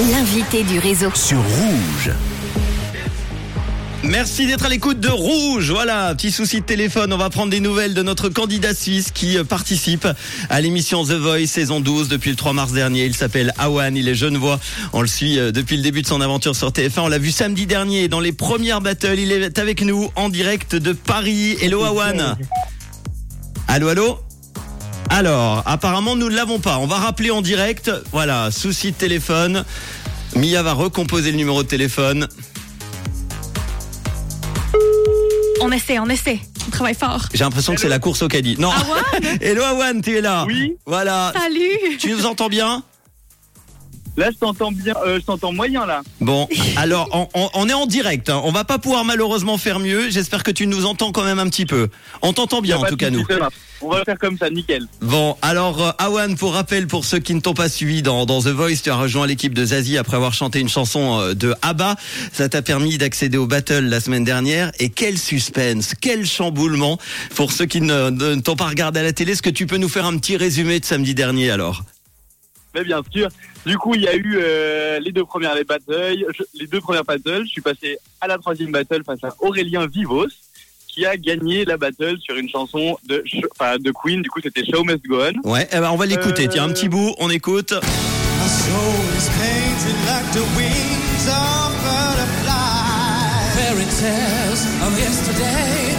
L'invité du réseau. sur Rouge. Merci d'être à l'écoute de Rouge. Voilà, petit souci de téléphone. On va prendre des nouvelles de notre candidat suisse qui euh, participe à l'émission The Voice saison 12 depuis le 3 mars dernier. Il s'appelle Awan, il est genevois. On le suit euh, depuis le début de son aventure sur TF1. On l'a vu samedi dernier dans les premières battles. Il est avec nous en direct de Paris. Hello Awan. Allô, allô? Alors, apparemment, nous ne l'avons pas. On va rappeler en direct. Voilà, souci de téléphone. Mia va recomposer le numéro de téléphone. On essaie, on essaie. On travaille fort. J'ai l'impression que c'est la course au caddie. Non. Awan Hello Awan, tu es là. Oui. Voilà. Salut Tu nous entends bien? Là, je t'entends bien, euh, je t'entends moyen là. Bon, alors on, on- on est en direct. hein. On va pas pouvoir malheureusement faire mieux. J'espère que tu nous entends quand même un petit peu. On t'entend bien en tout cas nous. On va faire comme ça, nickel. Bon, alors euh, Awan, pour rappel, pour ceux qui ne t'ont pas suivi dans, dans The Voice, tu as rejoint l'équipe de Zazie après avoir chanté une chanson euh, de ABBA. Ça t'a permis d'accéder au battle la semaine dernière. Et quel suspense, quel chamboulement pour ceux qui ne, ne t'ont pas regardé à la télé. Est-ce que tu peux nous faire un petit résumé de samedi dernier alors? Mais bien sûr. Du coup, il y a eu euh, les deux premières les battles, je- les deux premières battles. Je suis passé à la troisième battle face à Aurélien Vivos, qui a gagné la battle sur une chanson de, Sh- enfin, de Queen. Du coup, c'était Show Must Go On. Ouais, eh ben on va l'écouter. Euh, Tiens, un petit bout, on écoute. My soul is painted like the wings of butterflies. Fairy tales of yesterday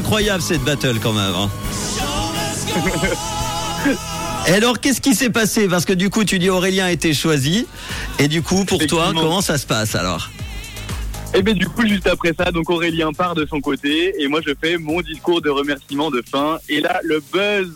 Incroyable cette battle quand même. hein. Et alors, qu'est-ce qui s'est passé? Parce que du coup, tu dis Aurélien a été choisi. Et du coup, pour toi, comment ça se passe alors? Et bien du coup, juste après ça, donc Aurélien part de son côté et moi je fais mon discours de remerciement de fin. Et là, le buzz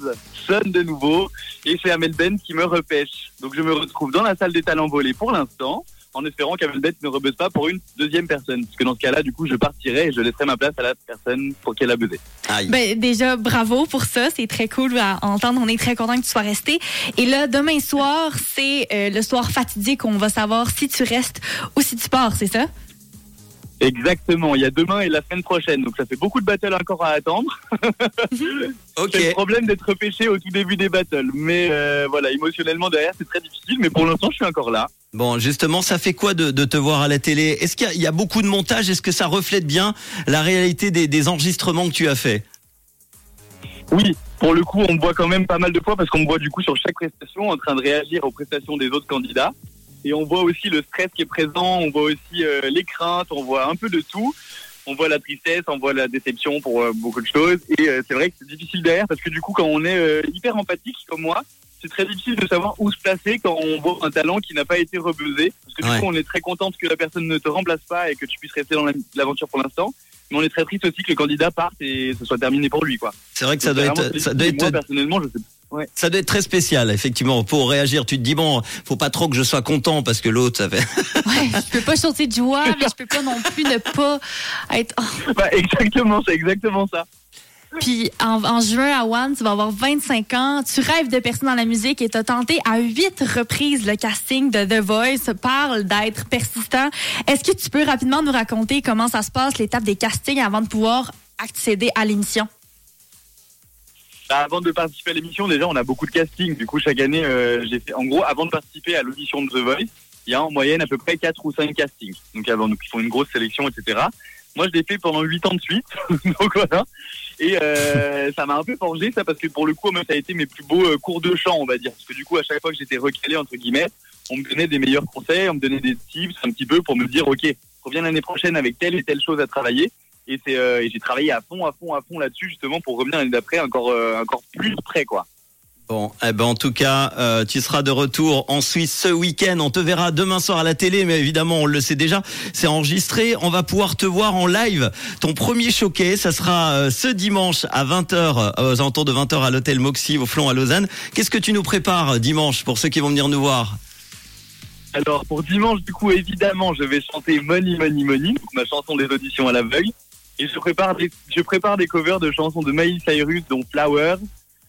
sonne de nouveau et c'est Amel Bent qui me repêche. Donc je me retrouve dans la salle des talents volés pour l'instant, en espérant qu'Amel Bent ne rebuzz pas pour une deuxième personne. Parce que dans ce cas-là, du coup, je partirai et je laisserai ma place à la personne pour qu'elle a buzzé. Aïe. Ben, déjà, bravo pour ça. C'est très cool à entendre. On est très content que tu sois resté. Et là, demain soir, c'est euh, le soir fatidique où on va savoir si tu restes ou si tu pars, c'est ça? Exactement, il y a demain et la semaine prochaine. Donc ça fait beaucoup de battles encore à attendre. ok. C'est le problème d'être repêché au tout début des battles. Mais euh, voilà, émotionnellement derrière, c'est très difficile. Mais pour l'instant, je suis encore là. Bon, justement, ça fait quoi de, de te voir à la télé? Est-ce qu'il y, a- il y a beaucoup de montage? Est-ce que ça reflète bien la réalité des, des enregistrements que tu as fait? Oui, pour le coup, on me voit quand même pas mal de fois parce qu'on me voit du coup sur chaque prestation en train de réagir aux prestations des autres candidats. Et on voit aussi le stress qui est présent, on voit aussi euh, les craintes, on voit un peu de tout. On voit la tristesse, on voit la déception pour euh, beaucoup de choses. Et euh, c'est vrai que c'est difficile derrière parce que du coup, quand on est hyper empathique comme moi, c'est très difficile de savoir où se placer quand on voit un talent qui n'a pas été rebuzzé. Parce que du Ouais. coup, on est très contente que la personne ne te remplace pas et que tu puisses rester dans la- l'aventure pour l'instant. Mais on est très triste aussi que le candidat parte et ce soit terminé pour lui, quoi. C'est vrai que ça doit être, ça doit difficile. Moi, être, personnellement, je sais Ouais. ça doit être très spécial, effectivement. Pour réagir, tu te dis bon, faut pas trop que je sois content parce que l'autre, ça fait. Ouais, je peux pas sauter de joie, mais je peux pas non plus ne pas être. Bah, exactement, c'est exactement ça. Puis en, en juin à One, tu vas avoir 25 ans, tu rêves de percer dans la musique et tu as tenté à huit reprises le casting de The Voice. Parle d'être persistant. Est-ce que tu peux rapidement nous raconter comment ça se passe, l'étape des castings avant de pouvoir accéder à l'émission? Bah, avant de participer à l'émission, déjà, on a beaucoup de castings. Du coup, chaque année, euh, j'ai fait, en gros, avant de participer à l'audition de The Voice, il y a en moyenne à peu près 4 ou 5 castings. Donc, avant, donc, ils font une grosse sélection, etc. Moi, je l'ai fait pendant 8 ans de suite. donc, voilà. Et euh, ça m'a un peu forgé, ça, parce que pour le coup, moi, ça a été mes plus beaux euh, cours de chant, on va dire. Parce que du coup, à chaque fois que j'étais recalé, entre guillemets, on me donnait des meilleurs conseils, on me donnait des tips un petit peu pour me dire, OK, reviens l'année prochaine avec telle et telle chose à travailler. Et c'est euh, et j'ai travaillé à fond, à fond, à fond là-dessus justement pour revenir l'année d'après encore euh, encore plus près quoi. Bon, eh ben en tout cas, euh, tu seras de retour en Suisse ce week-end. On te verra demain soir à la télé, mais évidemment, on le sait déjà, c'est enregistré. On va pouvoir te voir en live. Ton premier showcase, ça sera euh, ce dimanche à 20h, euh, aux alentours de 20h à l'hôtel Moxie au Flon à Lausanne. Qu'est-ce que tu nous prépares dimanche pour ceux qui vont venir nous voir? Alors pour dimanche du coup évidemment je vais chanter Money Money Money, ma chanson des auditions à l'aveugle. Et je prépare des je prépare des covers de chansons de Miley Cyrus dont Flowers,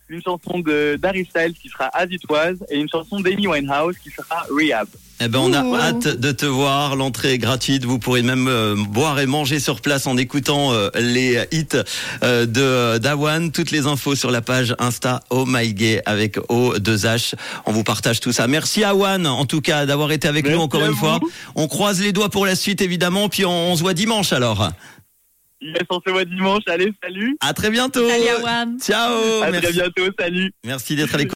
une chanson de d'Harry Styles qui sera As It Was et une chanson d'Amy Winehouse qui sera Rehab. Eh ben, on a Ouh. hâte de te voir. L'entrée est gratuite. Vous pourrez même euh, boire et manger sur place en écoutant euh, les hits euh, de d'Awan. Toutes les infos sur la page Insta Oh My Gay avec O2H. On vous partage tout ça. Merci Awan, en tout cas, d'avoir été avec Merci nous encore à une vous. fois. On croise les doigts pour la suite, évidemment. Puis on, on se voit dimanche alors. Yes, on se voit dimanche. Allez, salut. À très bientôt. Salut, Awan. Ciao. À Merci, très bientôt. Salut. Merci d'être à l'écoute.